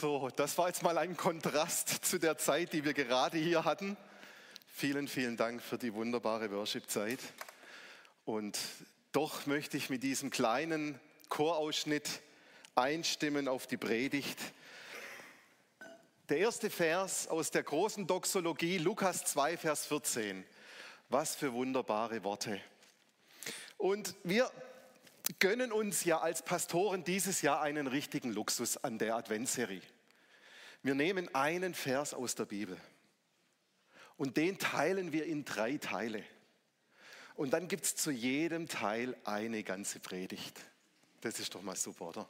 So, das war jetzt mal ein Kontrast zu der Zeit, die wir gerade hier hatten. Vielen, vielen Dank für die wunderbare Worship-Zeit. Und doch möchte ich mit diesem kleinen Chorausschnitt einstimmen auf die Predigt. Der erste Vers aus der großen Doxologie, Lukas 2, Vers 14. Was für wunderbare Worte. Und wir gönnen uns ja als Pastoren dieses Jahr einen richtigen Luxus an der Adventserie. Wir nehmen einen Vers aus der Bibel und den teilen wir in drei Teile. Und dann gibt es zu jedem Teil eine ganze Predigt. Das ist doch mal super, oder?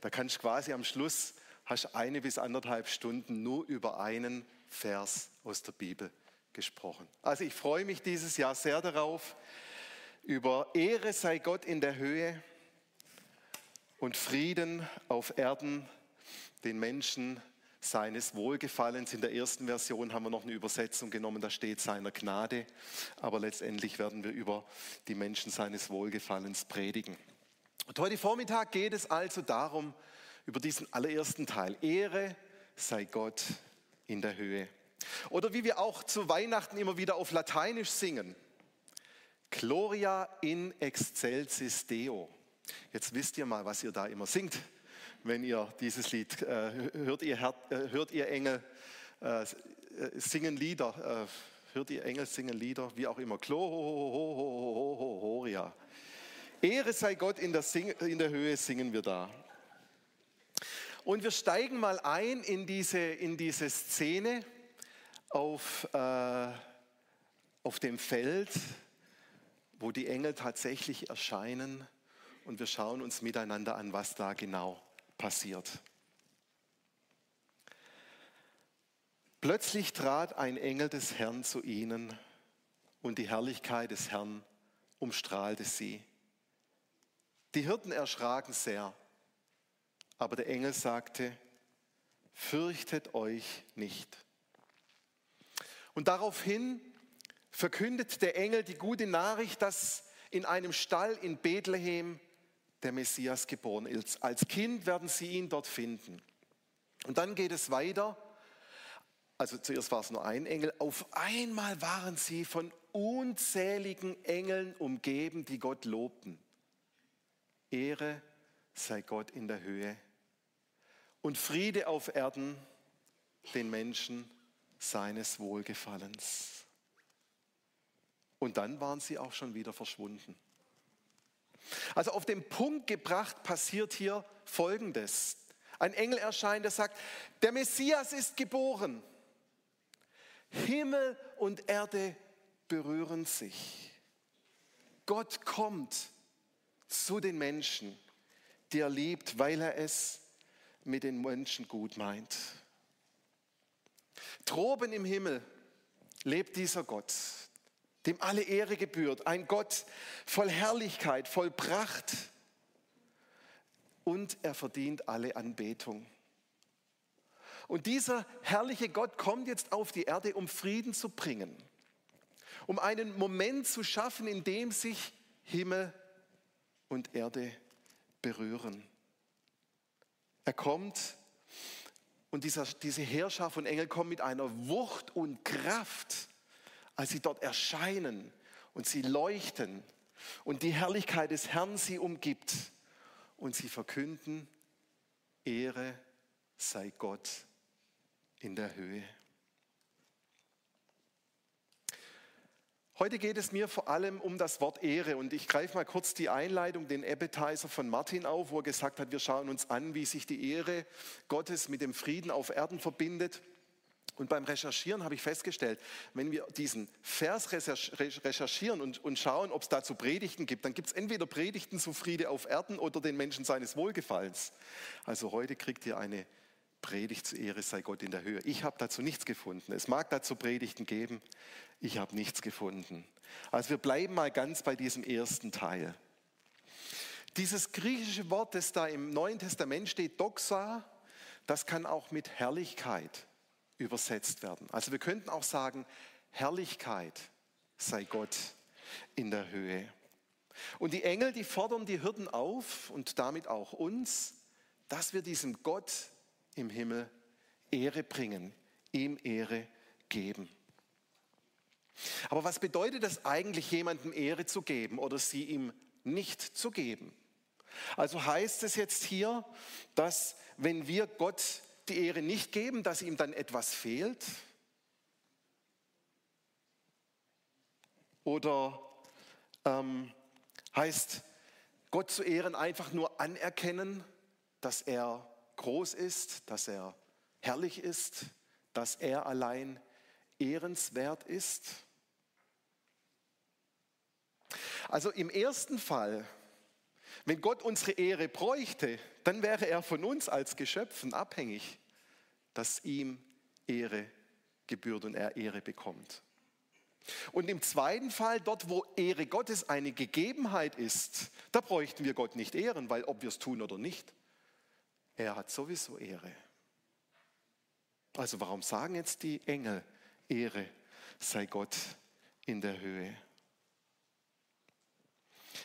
Da kannst du quasi am Schluss, hast eine bis anderthalb Stunden nur über einen Vers aus der Bibel gesprochen. Also ich freue mich dieses Jahr sehr darauf, über Ehre sei Gott in der Höhe und Frieden auf Erden den Menschen seines Wohlgefallens. In der ersten Version haben wir noch eine Übersetzung genommen, da steht seiner Gnade, aber letztendlich werden wir über die Menschen seines Wohlgefallens predigen. Und heute Vormittag geht es also darum, über diesen allerersten Teil, Ehre sei Gott in der Höhe. Oder wie wir auch zu Weihnachten immer wieder auf Lateinisch singen, Gloria in excelsis Deo. Jetzt wisst ihr mal, was ihr da immer singt, wenn ihr dieses Lied äh, hört. Ihr, äh, hört ihr Engel äh, singen Lieder, äh, hört ihr Engel singen Lieder, wie auch immer. Gloria. Ehre sei Gott in der, Sing in der Höhe singen wir da. Und wir steigen mal ein in diese, in diese Szene auf, äh, auf dem Feld wo die Engel tatsächlich erscheinen und wir schauen uns miteinander an, was da genau passiert. Plötzlich trat ein Engel des Herrn zu ihnen und die Herrlichkeit des Herrn umstrahlte sie. Die Hirten erschraken sehr, aber der Engel sagte, fürchtet euch nicht. Und daraufhin verkündet der Engel die gute Nachricht, dass in einem Stall in Bethlehem der Messias geboren ist. Als Kind werden sie ihn dort finden. Und dann geht es weiter. Also zuerst war es nur ein Engel. Auf einmal waren sie von unzähligen Engeln umgeben, die Gott lobten. Ehre sei Gott in der Höhe und Friede auf Erden den Menschen seines Wohlgefallens. Und dann waren sie auch schon wieder verschwunden. Also auf den Punkt gebracht passiert hier Folgendes. Ein Engel erscheint, der sagt, der Messias ist geboren. Himmel und Erde berühren sich. Gott kommt zu den Menschen, die er liebt, weil er es mit den Menschen gut meint. Droben im Himmel lebt dieser Gott, dem alle Ehre gebührt, ein Gott voll Herrlichkeit, voll Pracht und er verdient alle Anbetung. Und dieser herrliche Gott kommt jetzt auf die Erde, um Frieden zu bringen, um einen Moment zu schaffen, in dem sich Himmel und Erde berühren. Er kommt und dieser, diese Herrscher von Engel kommt mit einer Wucht und Kraft als sie dort erscheinen und sie leuchten und die Herrlichkeit des Herrn sie umgibt und sie verkünden, Ehre sei Gott in der Höhe. Heute geht es mir vor allem um das Wort Ehre und ich greife mal kurz die Einleitung, den Appetizer von Martin auf, wo er gesagt hat, wir schauen uns an, wie sich die Ehre Gottes mit dem Frieden auf Erden verbindet. Und beim Recherchieren habe ich festgestellt, wenn wir diesen Vers recherchieren und, und schauen, ob es dazu Predigten gibt, dann gibt es entweder Predigten zu Friede auf Erden oder den Menschen seines Wohlgefallens. Also heute kriegt ihr eine Predigt zu Ehre sei Gott in der Höhe. Ich habe dazu nichts gefunden. Es mag dazu Predigten geben, ich habe nichts gefunden. Also wir bleiben mal ganz bei diesem ersten Teil. Dieses griechische Wort, das da im Neuen Testament steht, Doxa, das kann auch mit Herrlichkeit übersetzt werden. Also wir könnten auch sagen, Herrlichkeit sei Gott in der Höhe. Und die Engel, die fordern die Hirten auf und damit auch uns, dass wir diesem Gott im Himmel Ehre bringen, ihm Ehre geben. Aber was bedeutet das eigentlich, jemandem Ehre zu geben oder sie ihm nicht zu geben? Also heißt es jetzt hier, dass wenn wir Gott die Ehre nicht geben, dass ihm dann etwas fehlt? Oder ähm, heißt Gott zu ehren einfach nur anerkennen, dass er groß ist, dass er herrlich ist, dass er allein ehrenswert ist? Also im ersten Fall, wenn Gott unsere Ehre bräuchte, dann wäre er von uns als Geschöpfen abhängig, dass ihm Ehre gebührt und er Ehre bekommt. Und im zweiten Fall, dort wo Ehre Gottes eine Gegebenheit ist, da bräuchten wir Gott nicht ehren, weil ob wir es tun oder nicht, er hat sowieso Ehre. Also warum sagen jetzt die Engel, Ehre sei Gott in der Höhe?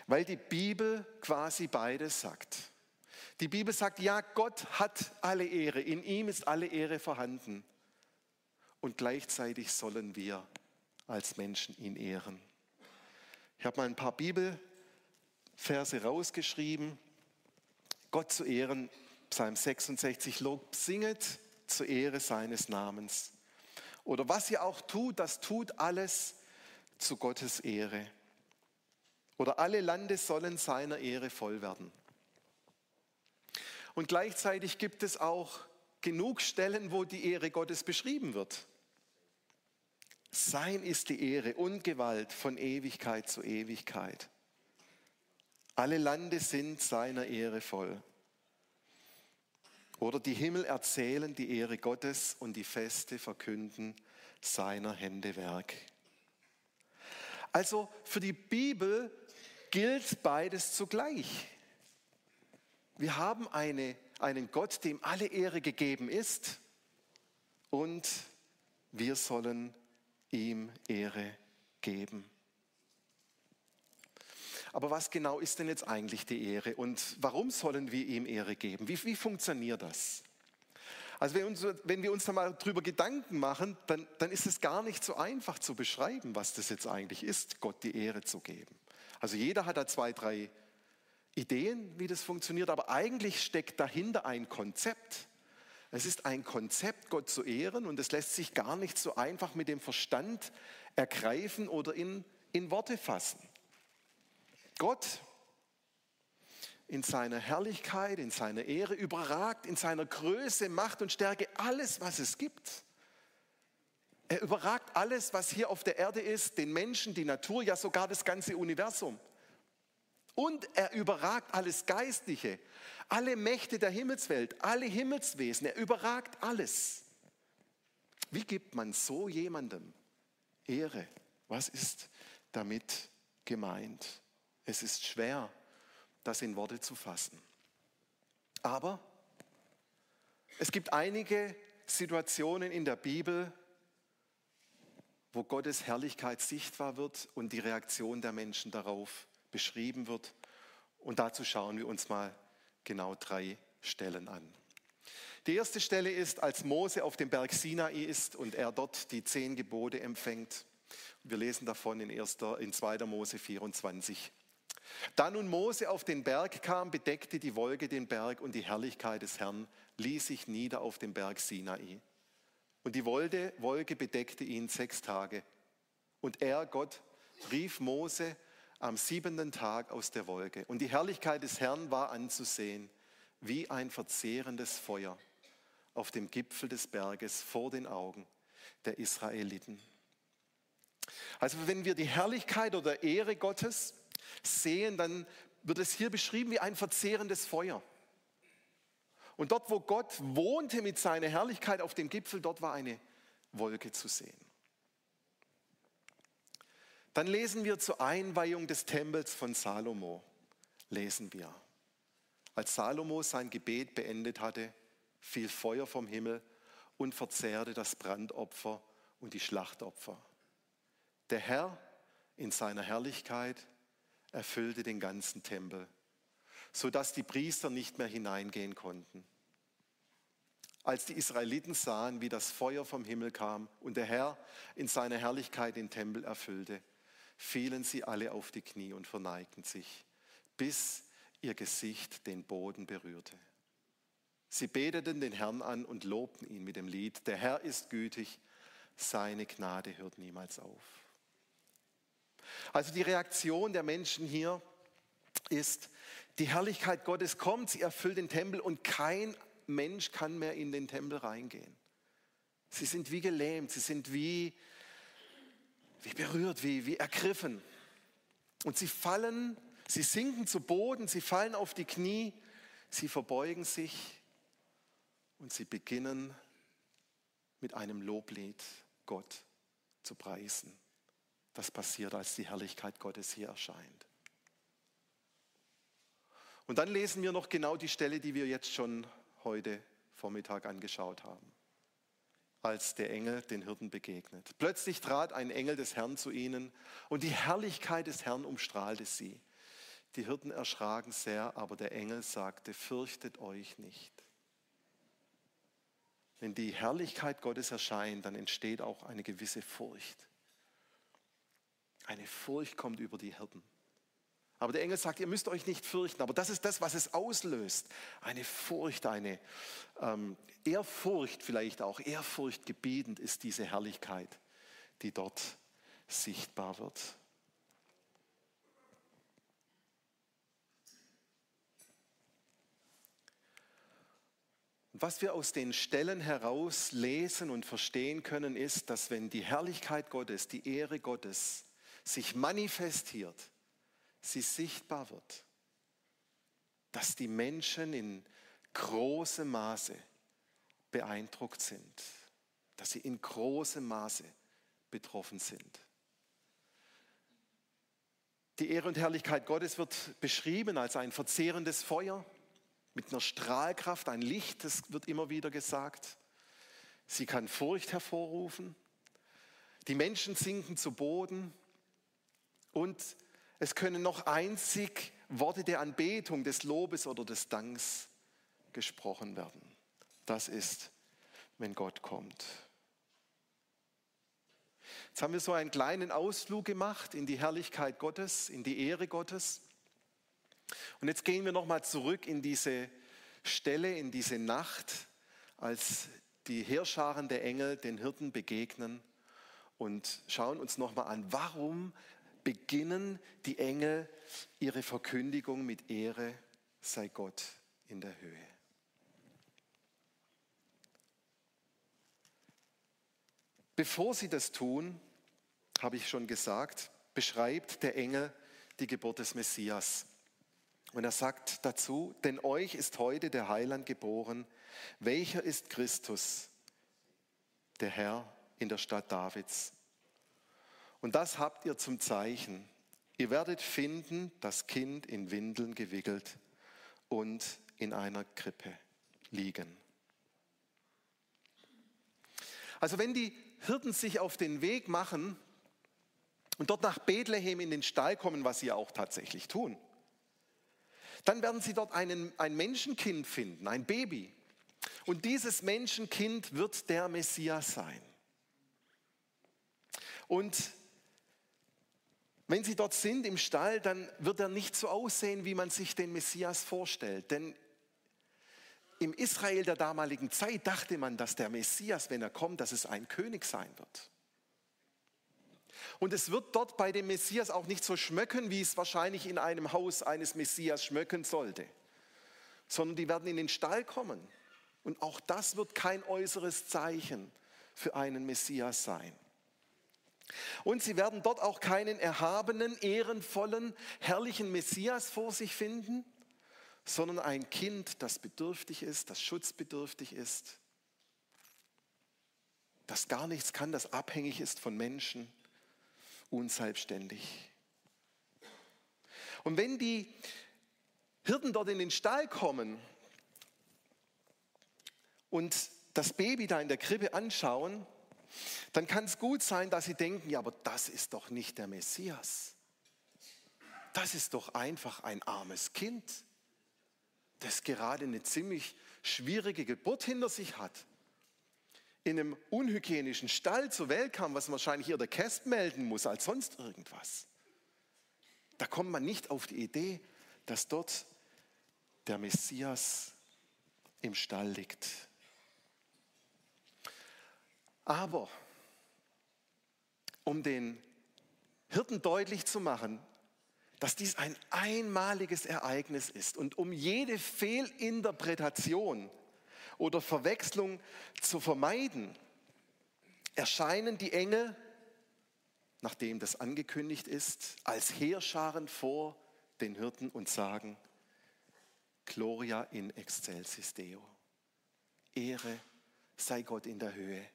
Weil die Bibel quasi beides sagt. Die Bibel sagt, ja, Gott hat alle Ehre, in ihm ist alle Ehre vorhanden. Und gleichzeitig sollen wir als Menschen ihn ehren. Ich habe mal ein paar Bibelverse rausgeschrieben. Gott zu ehren, Psalm 66, Lob singet zur Ehre seines Namens. Oder was ihr auch tut, das tut alles zu Gottes Ehre. Oder alle Lande sollen seiner Ehre voll werden. Und gleichzeitig gibt es auch genug Stellen, wo die Ehre Gottes beschrieben wird. Sein ist die Ehre und Gewalt von Ewigkeit zu Ewigkeit. Alle Lande sind seiner Ehre voll. Oder die Himmel erzählen die Ehre Gottes und die Feste verkünden seiner Hände Werk. Also für die Bibel gilt beides zugleich. Wir haben eine, einen Gott, dem alle Ehre gegeben ist und wir sollen ihm Ehre geben. Aber was genau ist denn jetzt eigentlich die Ehre und warum sollen wir ihm Ehre geben? Wie, wie funktioniert das? Also wenn, uns, wenn, wir uns da mal drüber Gedanken machen, dann, dann ist es gar nicht so einfach zu beschreiben, was das jetzt eigentlich ist, Gott die Ehre zu geben. Also jeder hat da zwei, drei Ideen, wie das funktioniert, aber eigentlich steckt dahinter ein Konzept. Es ist ein Konzept, Gott zu ehren und es lässt sich gar nicht so einfach mit dem Verstand ergreifen oder in, in Worte fassen. Gott in seiner Herrlichkeit, in seiner Ehre überragt, in seiner Größe, Macht und Stärke alles, was es gibt. Er überragt alles, was hier auf der Erde ist, den Menschen, die Natur, ja sogar das ganze Universum. Und er überragt alles Geistliche, alle Mächte der Himmelswelt, alle Himmelswesen. Er überragt alles. Wie gibt man so jemandem Ehre? Was ist damit gemeint? Es ist schwer, das in Worte zu fassen. Aber es gibt einige Situationen in der Bibel, wo Gottes Herrlichkeit sichtbar wird und die Reaktion der Menschen darauf beschrieben wird. Und dazu schauen wir uns mal genau drei Stellen an. Die erste Stelle ist, als Mose auf dem Berg Sinai ist und er dort die zehn Gebote empfängt. Wir lesen davon in, 1., in 2. Mose 24. Da nun Mose auf den Berg kam, bedeckte die Wolke den Berg und die Herrlichkeit des Herrn ließ sich nieder auf dem Berg Sinai. Und die Wolke bedeckte ihn sechs Tage. Und er, Gott, rief Mose am siebenten Tag aus der Wolke. Und die Herrlichkeit des Herrn war anzusehen, wie ein verzehrendes Feuer auf dem Gipfel des Berges vor den Augen der Israeliten. Also wenn wir die Herrlichkeit oder Ehre Gottes sehen, dann wird es hier beschrieben wie ein verzehrendes Feuer. Und dort, wo Gott wohnte mit seiner Herrlichkeit auf dem Gipfel, dort war eine Wolke zu sehen. Dann lesen wir zur Einweihung des Tempels von Salomo, lesen wir. Als Salomo sein Gebet beendet hatte, fiel Feuer vom Himmel und verzehrte das Brandopfer und die Schlachtopfer. Der Herr in seiner Herrlichkeit erfüllte den ganzen Tempel, sodass die Priester nicht mehr hineingehen konnten. als die Israeliten sahen, wie das Feuer vom Himmel kam und der Herr in seiner Herrlichkeit den Tempel erfüllte, fielen sie alle auf die Knie und verneigten sich, bis ihr Gesicht den Boden berührte. Sie beteten den Herrn an und lobten ihn mit dem Lied, der Herr ist gütig, seine Gnade hört niemals auf. Also die Reaktion der Menschen hier ist, die Herrlichkeit Gottes kommt, sie erfüllt den Tempel und kein Mensch kann mehr in den Tempel reingehen. Sie sind wie gelähmt, sie sind wie, wie berührt, wie, wie ergriffen. Und sie fallen, sie sinken zu Boden, sie fallen auf die Knie, sie verbeugen sich und sie beginnen mit einem Loblied Gott zu preisen. Das passiert, als die Herrlichkeit Gottes hier erscheint. Und dann lesen wir noch genau die Stelle, die wir jetzt schon heute Vormittag angeschaut haben, als der Engel den Hirten begegnet. Plötzlich trat ein Engel des Herrn zu ihnen und die Herrlichkeit des Herrn umstrahlte sie. Die Hirten erschraken sehr, aber der Engel sagte, fürchtet euch nicht. Wenn die Herrlichkeit Gottes erscheint, dann entsteht auch eine gewisse Furcht. Eine Furcht kommt über die Hirten. Aber der Engel sagt, ihr müsst euch nicht fürchten. Aber das ist das, was es auslöst. Eine Furcht, eine ähm, Ehrfurcht vielleicht auch. Ehrfurcht gebietend ist diese Herrlichkeit, die dort sichtbar wird. Was wir aus den Stellen heraus lesen und verstehen können, ist, dass wenn die Herrlichkeit Gottes, die Ehre Gottes sich manifestiert, sie sichtbar wird, dass die Menschen in großem Maße beeindruckt sind, dass sie in großem Maße betroffen sind. Die Ehre und Herrlichkeit Gottes wird beschrieben als ein verzehrendes Feuer mit einer Strahlkraft, ein Licht, das wird immer wieder gesagt. Sie kann Furcht hervorrufen. Die Menschen sinken zu Boden und es können noch einzig Worte der Anbetung, des Lobes oder des Danks gesprochen werden. Das ist, wenn Gott kommt. Jetzt haben wir so einen kleinen Ausflug gemacht in die Herrlichkeit Gottes, in die Ehre Gottes. Und jetzt gehen wir nochmal zurück in diese Stelle, in diese Nacht, als die Heerscharen der Engel den Hirten begegnen und schauen uns nochmal an, warum beginnen die Engel ihre Verkündigung mit Ehre sei Gott in der Höhe. Bevor sie das tun, habe ich schon gesagt, beschreibt der Engel die Geburt des Messias. Und er sagt dazu, denn euch ist heute der Heiland geboren, welcher ist Christus, der Herr in der Stadt Davids. Und das habt ihr zum Zeichen. Ihr werdet finden, das Kind in Windeln gewickelt und in einer Krippe liegen. Also wenn die Hirten sich auf den Weg machen und dort nach Bethlehem in den Stall kommen, was sie auch tatsächlich tun, dann werden sie dort einen, ein Menschenkind finden, ein Baby. Und dieses Menschenkind wird der Messias sein. Und wenn sie dort sind im Stall, dann wird er nicht so aussehen, wie man sich den Messias vorstellt. Denn im Israel der damaligen Zeit dachte man, dass der Messias, wenn er kommt, dass es ein König sein wird. Und es wird dort bei dem Messias auch nicht so schmöcken, wie es wahrscheinlich in einem Haus eines Messias schmöcken sollte, sondern die werden in den Stall kommen. Und auch das wird kein äußeres Zeichen für einen Messias sein. Und sie werden dort auch keinen erhabenen, ehrenvollen, herrlichen Messias vor sich finden, sondern ein Kind, das bedürftig ist, das schutzbedürftig ist, das gar nichts kann, das abhängig ist von Menschen, unselbstständig. Und wenn die Hirten dort in den Stall kommen und das Baby da in der Krippe anschauen, dann kann es gut sein, dass sie denken, ja, aber das ist doch nicht der Messias. Das ist doch einfach ein armes Kind, das gerade eine ziemlich schwierige Geburt hinter sich hat, in einem unhygienischen Stall zur Welt kam, was wahrscheinlich eher der Käst melden muss als sonst irgendwas. Da kommt man nicht auf die Idee, dass dort der Messias im Stall liegt. Aber um den Hirten deutlich zu machen, dass dies ein einmaliges Ereignis ist und um jede Fehlinterpretation oder Verwechslung zu vermeiden, erscheinen die Engel, nachdem das angekündigt ist, als Heerscharen vor den Hirten und sagen, Gloria in excelsis Deo. Ehre sei Gott in der Höhe.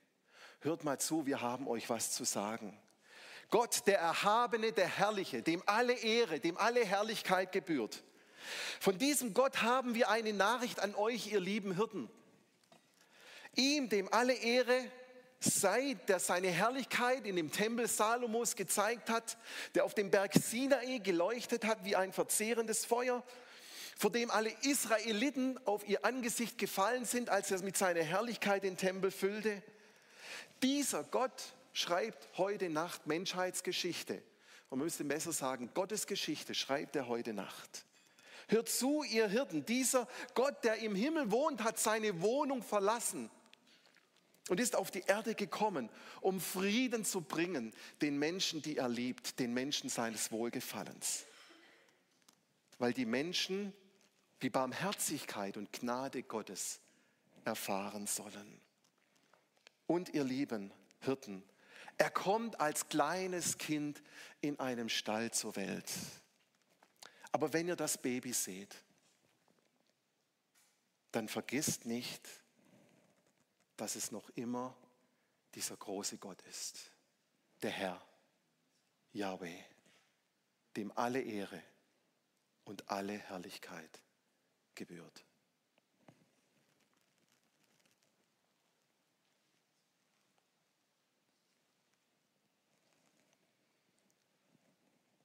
Hört mal zu, wir haben euch was zu sagen. Gott, der Erhabene, der Herrliche, dem alle Ehre, dem alle Herrlichkeit gebührt. Von diesem Gott haben wir eine Nachricht an euch, ihr lieben Hirten. Ihm, dem alle Ehre sei, der seine Herrlichkeit in dem Tempel Salomos gezeigt hat, der auf dem Berg Sinai geleuchtet hat wie ein verzehrendes Feuer, vor dem alle Israeliten auf ihr Angesicht gefallen sind, als er mit seiner Herrlichkeit den Tempel füllte. Dieser Gott schreibt heute Nacht Menschheitsgeschichte. Und man müsste besser sagen, Gottes Geschichte schreibt er heute Nacht. Hört zu, ihr Hirten, dieser Gott, der im Himmel wohnt, hat seine Wohnung verlassen und ist auf die Erde gekommen, um Frieden zu bringen den Menschen, die er liebt, den Menschen seines Wohlgefallens. Weil die Menschen die Barmherzigkeit und Gnade Gottes erfahren sollen. Und ihr lieben Hirten, er kommt als kleines Kind in einem Stall zur Welt. Aber wenn ihr das Baby seht, dann vergisst nicht, dass es noch immer dieser große Gott ist, der Herr, Yahweh, dem alle Ehre und alle Herrlichkeit gebührt.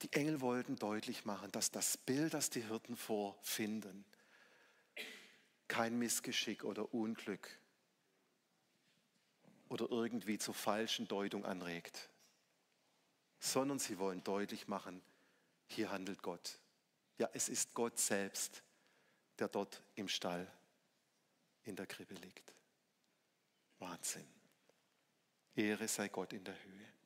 Die Engel wollten deutlich machen, dass das Bild, das die Hirten vorfinden, kein Missgeschick oder Unglück oder irgendwie zur falschen Deutung anregt, sondern sie wollen deutlich machen, hier handelt Gott. Ja, es ist Gott selbst, der dort im Stall in der Krippe liegt. Wahnsinn. Ehre sei Gott in der Höhe.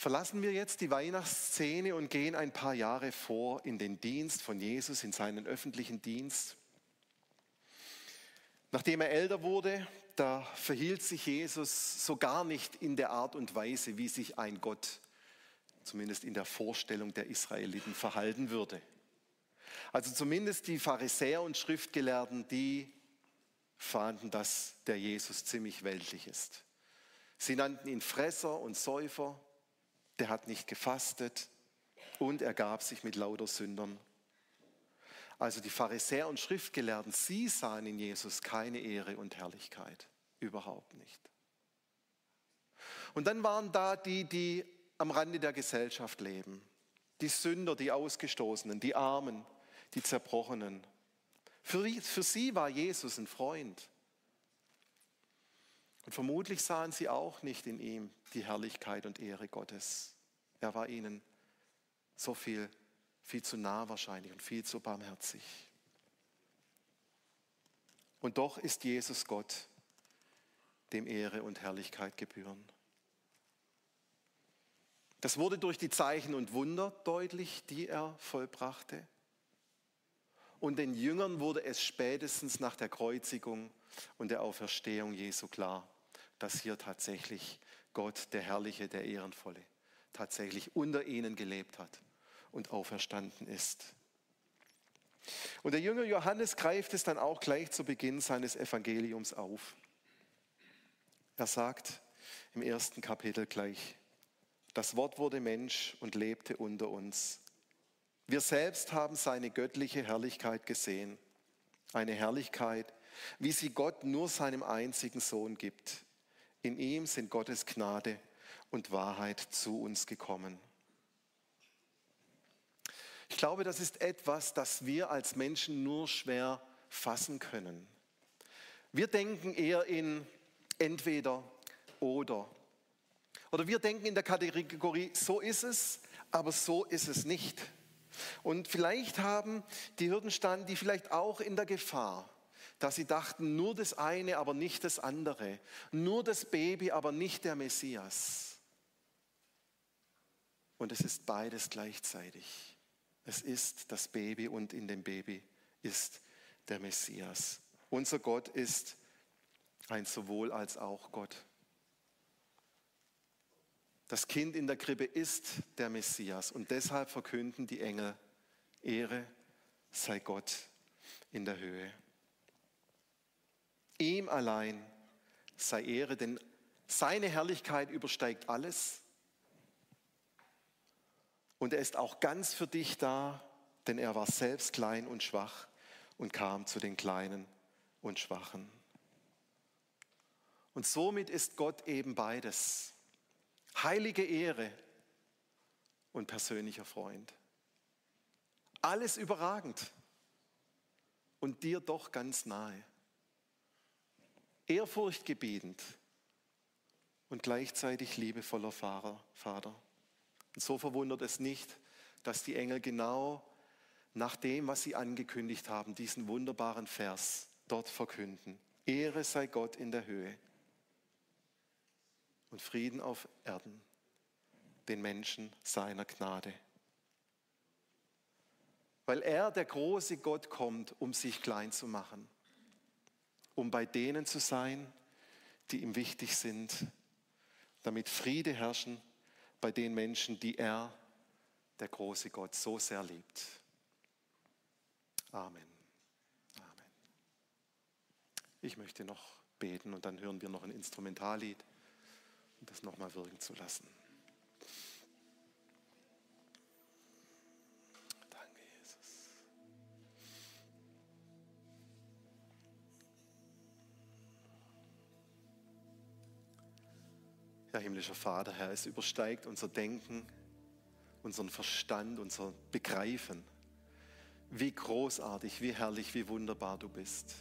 Verlassen wir jetzt die Weihnachtsszene und gehen ein paar Jahre vor in den Dienst von Jesus, in seinen öffentlichen Dienst. Nachdem er älter wurde, da verhielt sich Jesus so gar nicht in der Art und Weise, wie sich ein Gott, zumindest in der Vorstellung der Israeliten, verhalten würde. Also zumindest die Pharisäer und Schriftgelehrten, die fanden, dass der Jesus ziemlich weltlich ist. Sie nannten ihn Fresser und Säufer, der hat nicht gefastet und er gab sich mit lauter Sündern. Also die Pharisäer und Schriftgelehrten, sie sahen in Jesus keine Ehre und Herrlichkeit. Überhaupt nicht. Und dann waren da die, die am Rande der Gesellschaft leben. Die Sünder, die Ausgestoßenen, die Armen, die Zerbrochenen. Für, für sie war Jesus ein Freund. Und vermutlich sahen sie auch nicht in ihm die Herrlichkeit und Ehre Gottes. Er war ihnen so viel, viel zu nah wahrscheinlich und viel zu barmherzig. Und doch ist Jesus Gott, dem Ehre und Herrlichkeit gebühren. Das wurde durch die Zeichen und Wunder deutlich, die er vollbrachte. Und den Jüngern wurde es spätestens nach der Kreuzigung und der Auferstehung Jesu klar, dass hier tatsächlich Gott, der Herrliche, der Ehrenvolle, tatsächlich unter ihnen gelebt hat und auferstanden ist. Und der Jünger Johannes greift es dann auch gleich zu Beginn seines Evangeliums auf. Er sagt im ersten Kapitel gleich, das Wort wurde Mensch und lebte unter uns. Wir selbst haben seine göttliche Herrlichkeit gesehen, eine Herrlichkeit, wie sie Gott nur seinem einzigen Sohn gibt. In ihm sind Gottes Gnade und Wahrheit zu uns gekommen. Ich glaube, das ist etwas, das wir als Menschen nur schwer fassen können. Wir denken eher in entweder oder. Oder wir denken in der Kategorie, so ist es, aber so ist es nicht. Und vielleicht haben die Hürden standen die vielleicht auch in der Gefahr, dass sie dachten, nur das eine, aber nicht das andere. Nur das Baby, aber nicht der Messias. Und es ist beides gleichzeitig. Es ist das Baby und in dem Baby ist der Messias. Unser Gott ist ein sowohl als auch Gott. Das Kind in der Krippe ist der Messias und deshalb verkünden die Engel, Ehre sei Gott in der Höhe. Ihm allein sei Ehre, denn seine Herrlichkeit übersteigt alles. Und er ist auch ganz für dich da, denn er war selbst klein und schwach und kam zu den Kleinen und Schwachen. Und somit ist Gott eben beides heilige Ehre und persönlicher Freund. Alles überragend und dir doch ganz nahe. Ehrfurchtgebietend und gleichzeitig liebevoller Vater. Und so verwundert es nicht, dass die Engel genau nach dem, was sie angekündigt haben, diesen wunderbaren Vers dort verkünden. Ehre sei Gott in der Höhe und Frieden auf Erden, den Menschen seiner Gnade. Weil er, der große Gott, kommt, um sich klein zu machen, um bei denen zu sein, die ihm wichtig sind, damit Friede herrschen bei den Menschen, die er, der große Gott, so sehr liebt. Amen. Amen. Ich möchte noch beten und dann hören wir noch ein Instrumentallied und das nochmal wirken zu lassen. Danke, Jesus. Ja, himmlischer Vater, Herr, es übersteigt unser Denken, unseren Verstand, unser Begreifen, wie großartig, wie herrlich, wie wunderbar du bist.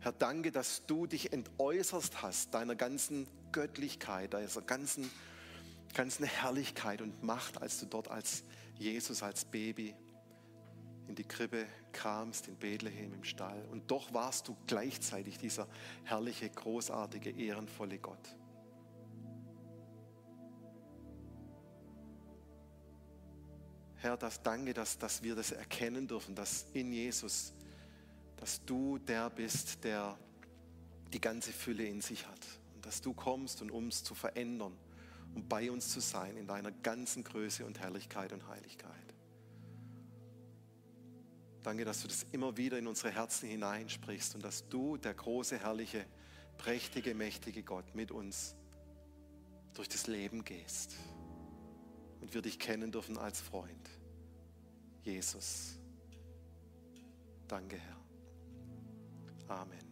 Herr, danke, dass du dich entäußerst hast, deiner ganzen Göttlichkeit, deiner ganzen, ganzen Herrlichkeit und Macht, als du dort als Jesus, als Baby in die Krippe kamst, in Bethlehem im Stall. Und doch warst du gleichzeitig dieser herrliche, großartige, ehrenvolle Gott. Herr, das danke, dass, dass wir das erkennen dürfen, dass in Jesus dass du der bist, der die ganze Fülle in sich hat. Und dass du kommst, um uns zu verändern und bei uns zu sein in deiner ganzen Größe und Herrlichkeit und Heiligkeit. Danke, dass du das immer wieder in unsere Herzen hineinsprichst und dass du, der große, herrliche, prächtige, mächtige Gott, mit uns durch das Leben gehst und wir dich kennen dürfen als Freund. Jesus. Danke, Herr. Amen.